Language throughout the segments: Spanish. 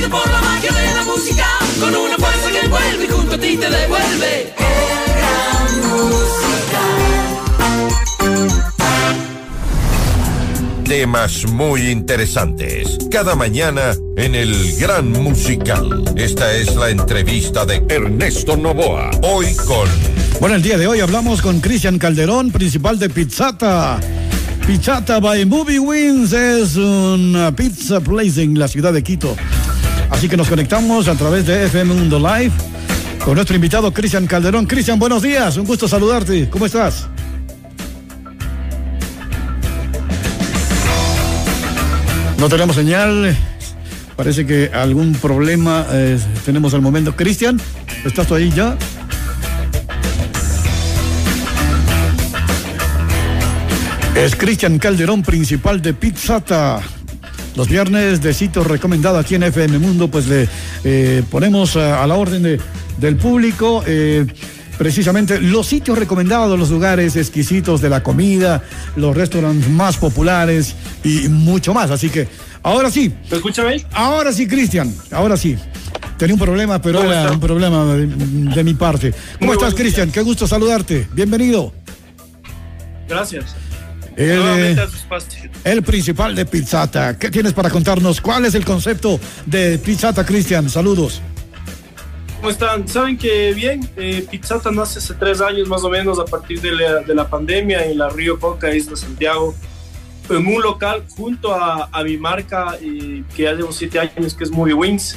Por la magia de la música, con una fuerza que vuelve y junto a ti te devuelve. El gran musical. Temas muy interesantes. Cada mañana en el Gran Musical. Esta es la entrevista de Ernesto Novoa. Hoy con Bueno, el día de hoy hablamos con Cristian Calderón, principal de Pizzata. Pizzata by Movie Wins es una pizza place en la ciudad de Quito. Así que nos conectamos a través de FM Mundo Live con nuestro invitado Cristian Calderón. Cristian, buenos días, un gusto saludarte. ¿Cómo estás? No tenemos señal. Parece que algún problema eh, tenemos al momento. Cristian, ¿estás tú ahí ya? Es Cristian Calderón, principal de Pizzata. Los viernes de sitio recomendado aquí en FM Mundo, pues le eh, ponemos a, a la orden de- del público eh, precisamente los sitios recomendados, los lugares exquisitos de la comida, los restaurantes más populares y mucho más. Así que ahora sí, ¿Me escucha bien? ahora sí, Cristian, ahora sí. Tenía un problema, pero ¿Cómo era está? un problema de, de mi parte. ¿Cómo Muy estás, Cristian? Qué gusto saludarte. Bienvenido. Gracias. El, Nuevamente eh, el principal de Pizzata. ¿Qué tienes para contarnos? ¿Cuál es el concepto de Pizzata, Cristian? Saludos. ¿Cómo están? Saben que bien, eh, Pizzata nace hace tres años más o menos a partir de la, de la pandemia en la Río Coca, Isla Santiago, en un local junto a, a mi marca eh, que ya llevo siete años, que es Movie Wings,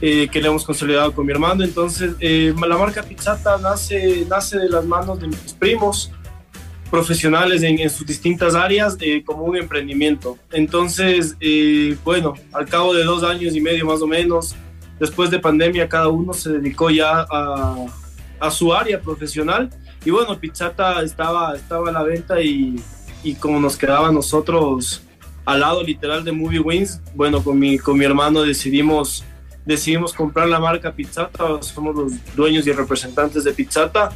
eh, que le hemos consolidado con mi hermano. Entonces, eh, la marca Pizzata nace, nace de las manos de mis primos profesionales en, en sus distintas áreas eh, como un emprendimiento. Entonces, eh, bueno, al cabo de dos años y medio más o menos, después de pandemia, cada uno se dedicó ya a, a su área profesional. Y bueno, Pizzata estaba, estaba a la venta y, y como nos quedaba a nosotros al lado literal de Movie Wings, bueno, con mi, con mi hermano decidimos, decidimos comprar la marca Pizzata, somos los dueños y representantes de Pizzata,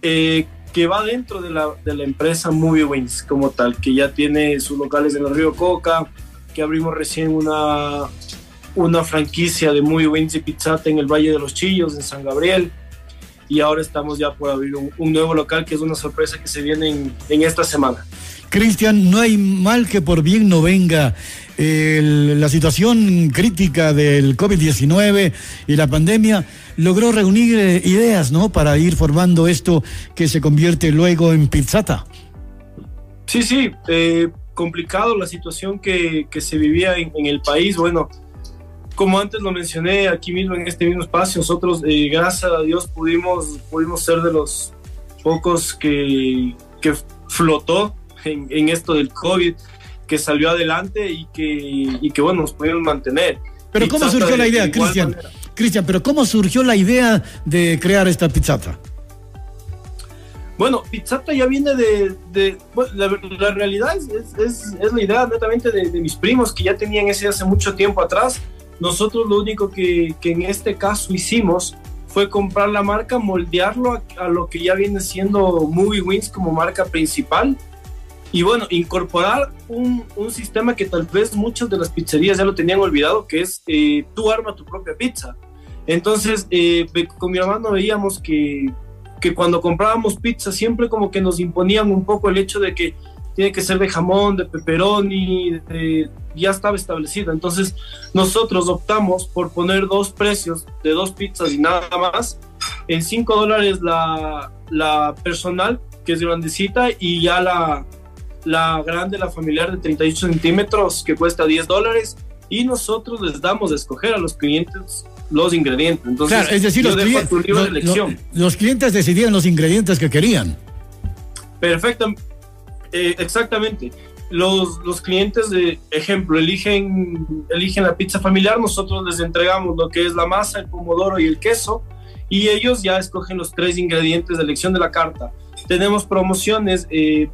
eh, que va dentro de la, de la empresa Movie Wings como tal, que ya tiene sus locales en el Río Coca, que abrimos recién una, una franquicia de Movie Wings y Pizzata en el Valle de los Chillos, en San Gabriel. Y ahora estamos ya por abrir un, nuevo local que es una sorpresa que se viene en, en esta semana. Cristian, no hay mal que por bien no venga. La situación crítica del COVID-19 y la pandemia logró reunir eh, ideas, ¿no? Para ir formando esto que se convierte luego en Pizzata. Sí, sí, eh, complicado la situación que, se vivía en, en el país. Bueno, como antes lo mencioné aquí mismo en este mismo espacio, nosotros, eh, gracias a Dios, pudimos, pudimos ser de los pocos que, que flotó en, en esto del COVID, que salió adelante y que, y que bueno, nos pudieron mantener. Pero ¿cómo Pizzata surgió de- la de idea, Cristian? Cristian, pero ¿cómo surgió la idea de crear esta Pizzata? Bueno, Pizzata ya viene de... de- bueno, la, la realidad es, es- es- la idea netamente de, de mis primos que ya tenían ese hace mucho tiempo atrás. Nosotros lo único que, que en este caso hicimos fue comprar la marca, moldearlo a, a lo que ya viene siendo Movie Wings como marca principal. Y bueno, incorporar un, un sistema que tal vez muchas de las pizzerías ya lo tenían olvidado, que es eh, tú arma tu propia pizza. Entonces, eh, con mi hermano veíamos que, que cuando comprábamos pizza siempre como que nos imponían un poco el hecho de que tiene que ser de jamón, de pepperoni, de- ya estaba establecido. Entonces nosotros optamos por poner dos precios de dos pizzas y nada más. En 5 dólares la, la personal, que es grandecita, y ya la, la grande, la familiar de 38 centímetros, que cuesta 10 dólares. Y nosotros les damos a escoger a los clientes los ingredientes. Entonces, Claro, es decir, los, clientes decidían los ingredientes que querían. Perfecto, eh, exactamente. Los, los clientes, de ejemplo, eligen, eligen la pizza familiar, nosotros les entregamos lo que es la masa, el pomodoro y el queso, y ellos ya escogen los tres ingredientes de elección de la carta. Tenemos promociones eh,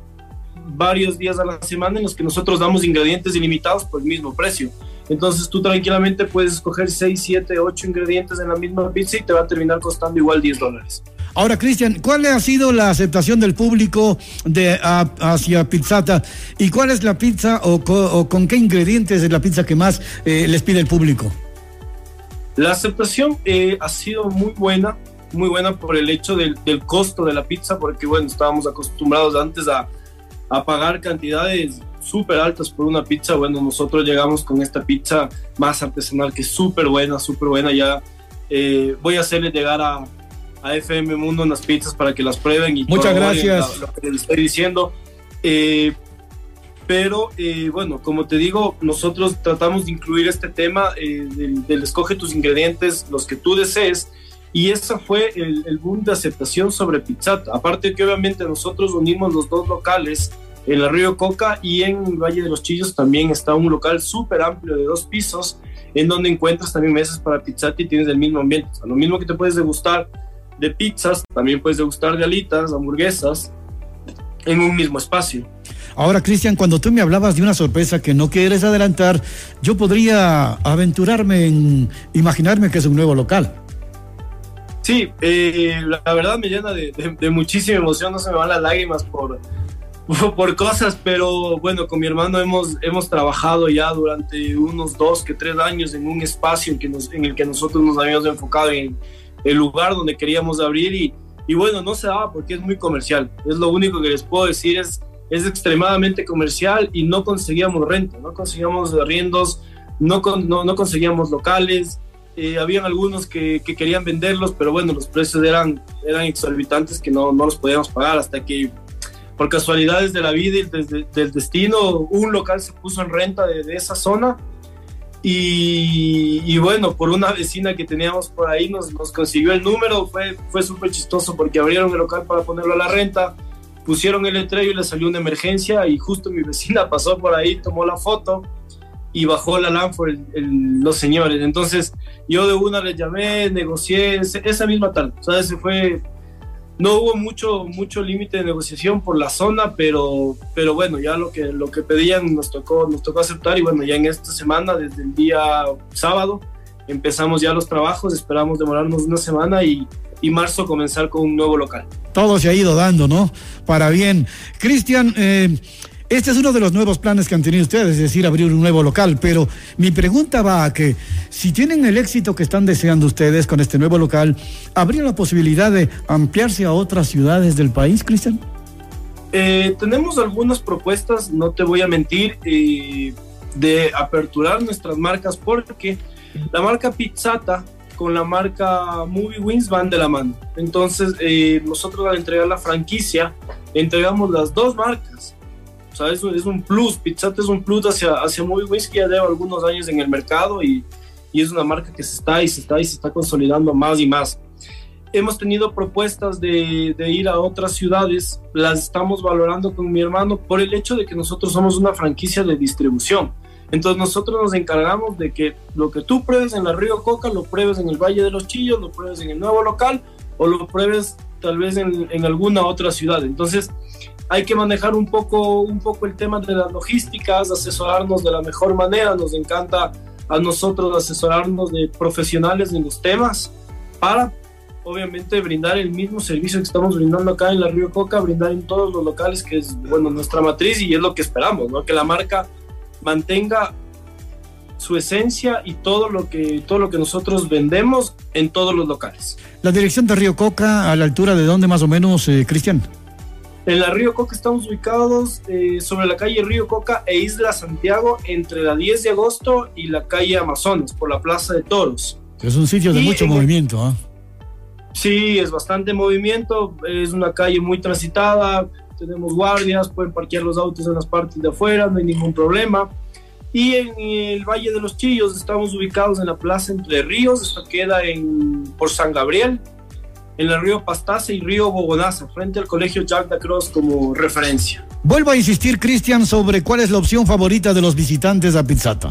varios días a la semana en los que nosotros damos ingredientes ilimitados por el mismo precio. Entonces tú tranquilamente puedes escoger 6, 7, 8 ingredientes en la misma pizza y te va a terminar costando igual 10 dólares. Ahora, Cristian, ¿cuál ha sido la aceptación del público de, a- hacia Pizzata? ¿Y cuál es la pizza o con qué ingredientes es la pizza que más eh, les pide el público? La aceptación eh, ha sido muy buena, muy buena por el hecho del, del, costo de la pizza, porque bueno, estábamos acostumbrados antes a, a pagar cantidades súper altas por una pizza. Bueno, nosotros llegamos con esta pizza más artesanal que es súper buena, súper buena. Ya eh, voy a hacerle llegar a, a, FM Mundo unas pizzas para que las prueben. Y Muchas gracias. Lo, lo, que les estoy diciendo. Eh, pero eh, bueno, como te digo, nosotros tratamos de incluir este tema del, del, escoge tus ingredientes, los que tú desees, y ese fue el, el, boom de aceptación sobre Pizzata. Aparte que obviamente nosotros unimos los dos locales, en el Río Coca y en Valle de los Chillos también está un local súper amplio de dos pisos, en donde encuentras también mesas para Pizzata y tienes el mismo ambiente. O lo mismo que te puedes degustar de pizzas, también puedes degustar de alitas, hamburguesas, en un mismo espacio. Ahora, Cristian, cuando tú me hablabas de una sorpresa que no quieres adelantar, yo podría aventurarme en imaginarme que es un nuevo local. Sí, eh, la verdad me llena de, de, de, muchísima emoción, no se me van las lágrimas por, por cosas, pero bueno, con mi hermano hemos, hemos trabajado ya durante unos dos que tres años en un espacio en, que nos, en el que nosotros nos habíamos enfocado en el lugar donde queríamos abrir y, y bueno, no se daba porque es muy comercial, es lo único que les puedo decir, es es extremadamente comercial y no conseguíamos renta, no conseguíamos arriendos, no, no, no conseguíamos locales, eh, habían algunos que, que, querían venderlos, pero bueno, los precios eran, eran exorbitantes que no, no los podíamos pagar hasta que por casualidades de la vida y del, del destino, un local se puso en renta de, de esa zona. Y, y, bueno, por una vecina que teníamos por ahí nos, nos consiguió el número, fue, fue súper chistoso porque abrieron el local para ponerlo a la renta, pusieron el letrero y le salió una emergencia y justo mi vecina pasó por ahí, tomó la foto y bajó la Lanford el, el, los señores. Entonces yo de una les llamé, negocié esa misma tarde. O sea, ese fue, no hubo mucho, mucho límite de negociación por la zona, pero, pero bueno, ya lo que, lo que pedían nos tocó, nos tocó aceptar y bueno, ya en esta semana, desde el día sábado, empezamos ya los trabajos, esperamos demorarnos una semana y, y marzo comenzar con un nuevo local. Todo se ha ido dando, ¿no? Para bien. Cristian, eh, este es uno de los nuevos planes que han tenido ustedes, es decir, abrir un nuevo local, pero mi pregunta va a que si tienen el éxito que están deseando ustedes con este nuevo local, ¿habría la posibilidad de ampliarse a otras ciudades del país, Cristian? Eh, tenemos algunas propuestas, no te voy a mentir, eh, de aperturar nuestras marcas porque la marca Pizzata con la marca Movie Wins van de la mano. Entonces, eh, nosotros al entregar la franquicia, entregamos las dos marcas. O sea, eso es un plus. Pizzata es un plus hacia, hacia Movie que ya lleva algunos años en el mercado y, y, es una marca que se está y se está y se está consolidando más y más. Hemos tenido propuestas de, de ir a otras ciudades, las estamos valorando con mi hermano por el hecho de que nosotros somos una franquicia de distribución entonces nosotros nos encargamos de que lo que tú pruebes en la Río Coca, lo pruebes en el Valle de los Chillos, lo pruebes en el nuevo local o lo pruebes tal vez en, en alguna otra ciudad. Entonces hay que manejar un poco, un poco el tema de las logísticas, asesorarnos de la mejor manera. Nos encanta a nosotros asesorarnos de profesionales en los temas para obviamente brindar el mismo servicio que estamos brindando acá en la Río Coca, brindar en todos los locales que es bueno nuestra matriz y es lo que esperamos, ¿no? Que la marca mantenga su esencia y todo lo que todo lo que nosotros vendemos en todos los locales. La dirección de Río Coca, a la altura de dónde más o menos, eh, Cristian? En la Río Coca estamos ubicados eh, sobre la calle Río Coca e Isla Santiago, entre la 10 de agosto y la calle Amazonas, por la Plaza de Toros. Es un sitio de y mucho movimiento, ¿eh? Sí, es bastante movimiento, es una calle muy transitada, tenemos guardias, pueden parquear los autos en las partes de afuera, no hay ningún problema. Y en el Valle de los Chillos estamos ubicados en la Plaza Entre Ríos, esto queda en, por San Gabriel, en el río Pastaza y río Bogonaza, frente al colegio Jack Cross como referencia. Vuelvo a insistir, Cristian, sobre cuál es la opción favorita de los visitantes a Pizzata.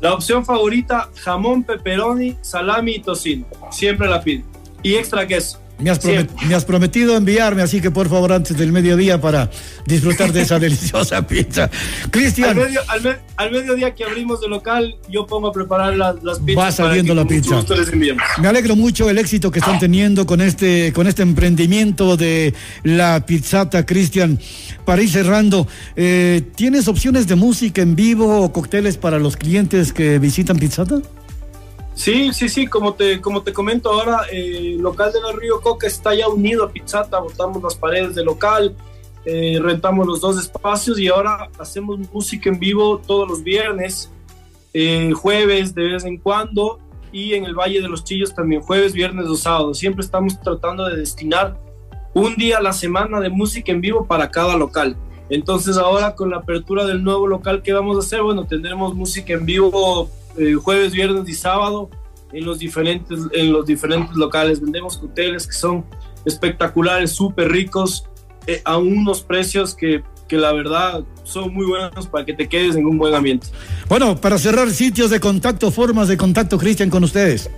La opción favorita, jamón, pepperoni, salami y tocino. Siempre la pido. Y extra queso. Me has, me has, prometido enviarme, así que por favor, antes del mediodía para disfrutar de esa deliciosa pizza. Cristian. Al, medio, al, me al, mediodía que abrimos el local, yo pongo a preparar la, las pizzas. Va saliendo la pizza. Me alegro mucho el éxito que están teniendo con este, con este emprendimiento de la pizzata, Cristian. Para ir cerrando, eh, ¿tienes opciones de música en vivo o cócteles para los clientes que visitan Pizzata? Sí, sí, sí, como te, como te comento ahora, el local de la Río Coca está ya unido a Pizzata, botamos las paredes del local, eh, rentamos los dos espacios y ahora hacemos música en vivo todos los viernes, eh, jueves de vez en cuando y en el Valle de los Chillos también jueves, viernes o sábados. Siempre estamos tratando de destinar un día a la semana de música en vivo para cada local. Entonces ahora con la apertura del nuevo local que vamos a hacer, bueno, tendremos música en vivo eh, jueves, viernes y sábado en los diferentes, en los diferentes locales. Vendemos hoteles que son espectaculares, súper ricos, eh, a unos precios que, que la verdad son muy buenos para que te quedes en un buen ambiente. Bueno, para cerrar sitios de contacto, formas de contacto, Cristian, con ustedes.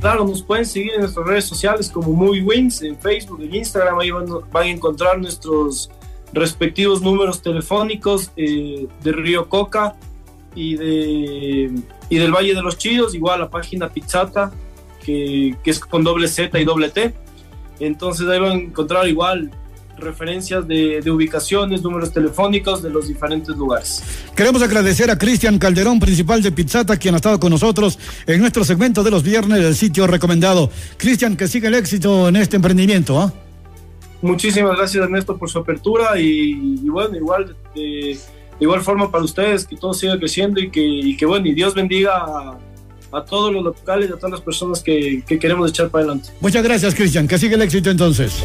Claro, nos pueden seguir en nuestras redes sociales como Movie Wings, en Facebook, en Instagram, ahí van, van a encontrar nuestros respectivos números telefónicos eh, de Río Coca y, de, y del Valle de los Chillos, igual la página Pizzata, que, que es con doble Z y doble T. Entonces ahí van a encontrar igual referencias de, de, ubicaciones, números telefónicos de los diferentes lugares. Queremos agradecer a Cristian Calderón, principal de Pizzata, quien ha estado con nosotros en nuestro segmento de los viernes del sitio recomendado. Cristian, que siga el éxito en este emprendimiento. ¿ah? Muchísimas gracias Ernesto por su apertura y, y bueno, igual de, de, igual forma para ustedes, que todo siga creciendo y que, que bueno, y Dios bendiga a, a todos los locales y a todas las personas que, que queremos echar para adelante. Muchas gracias Cristian, que siga el éxito entonces.